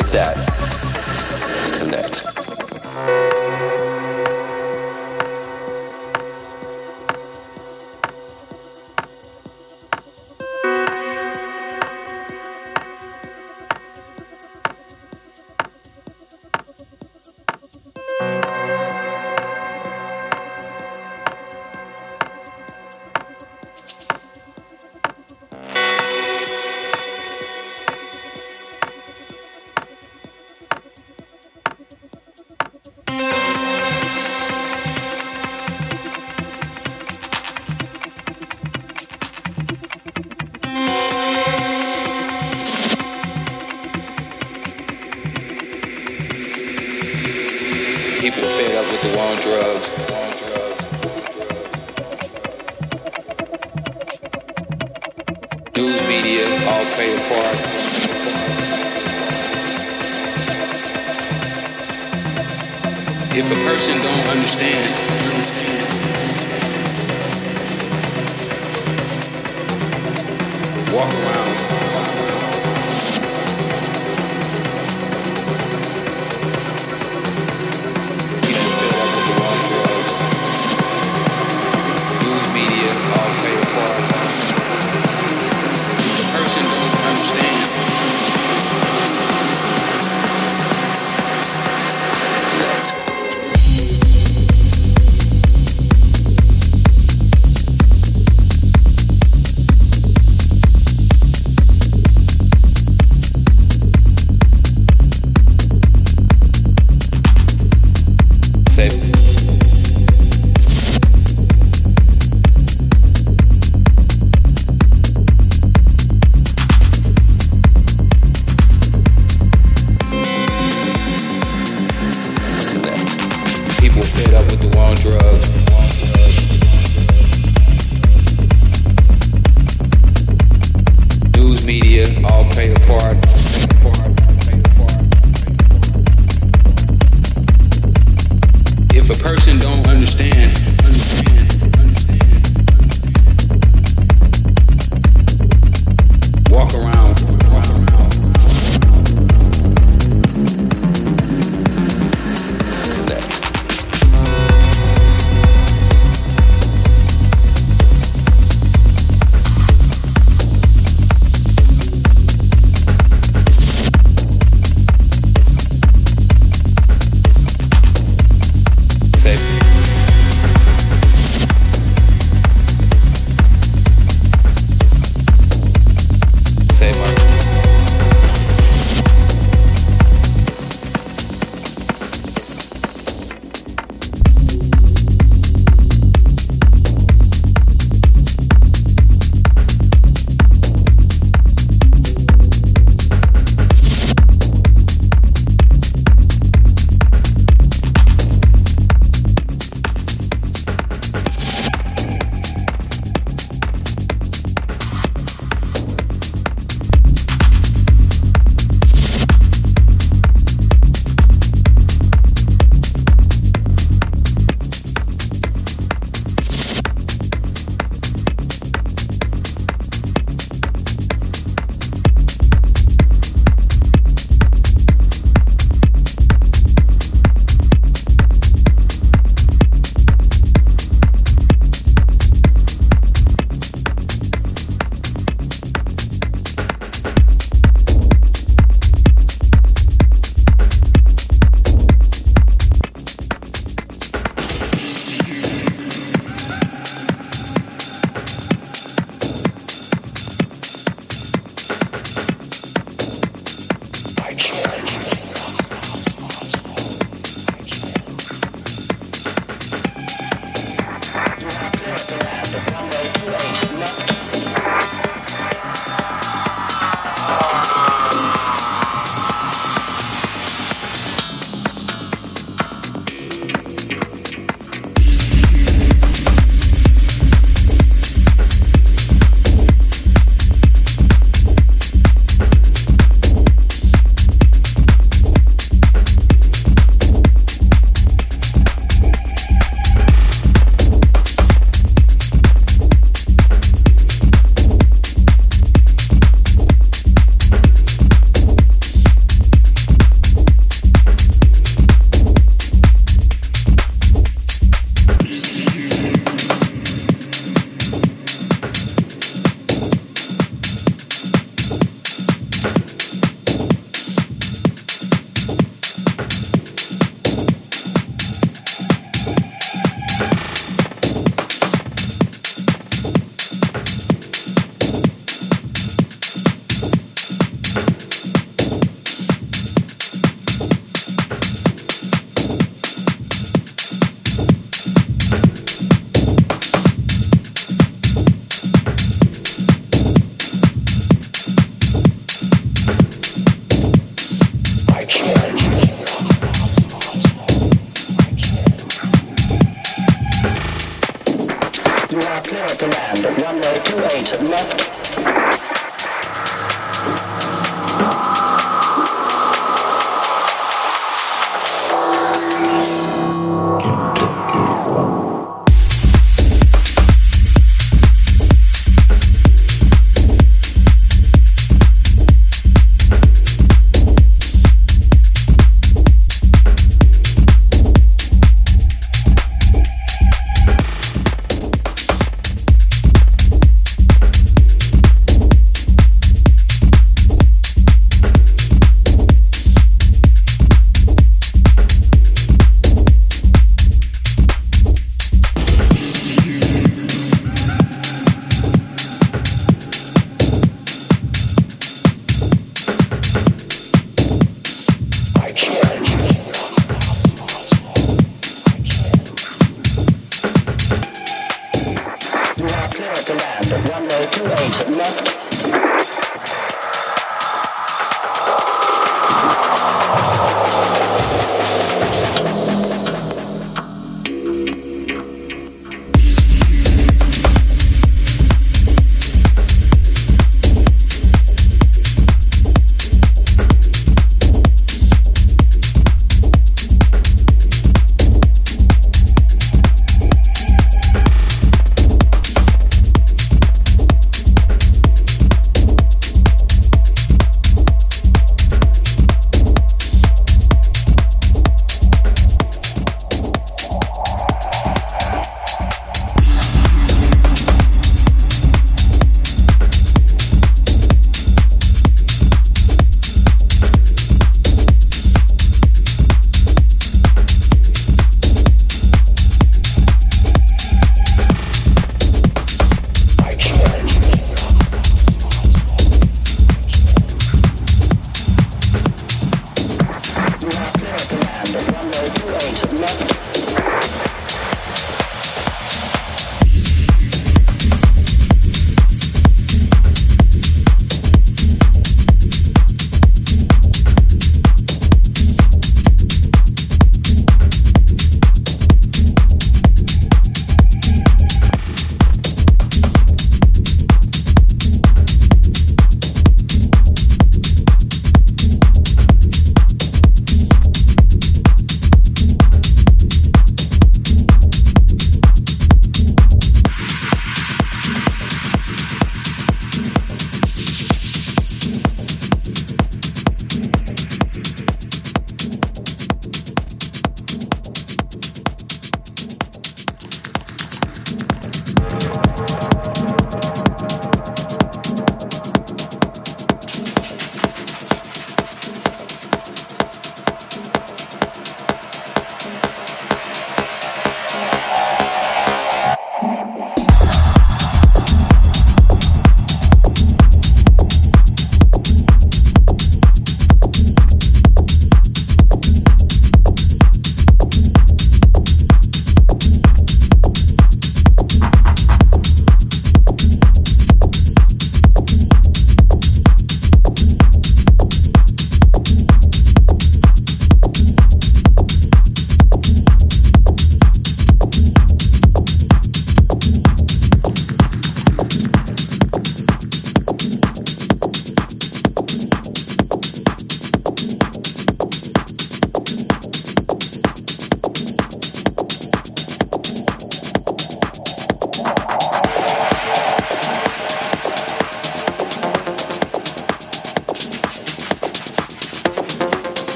like that.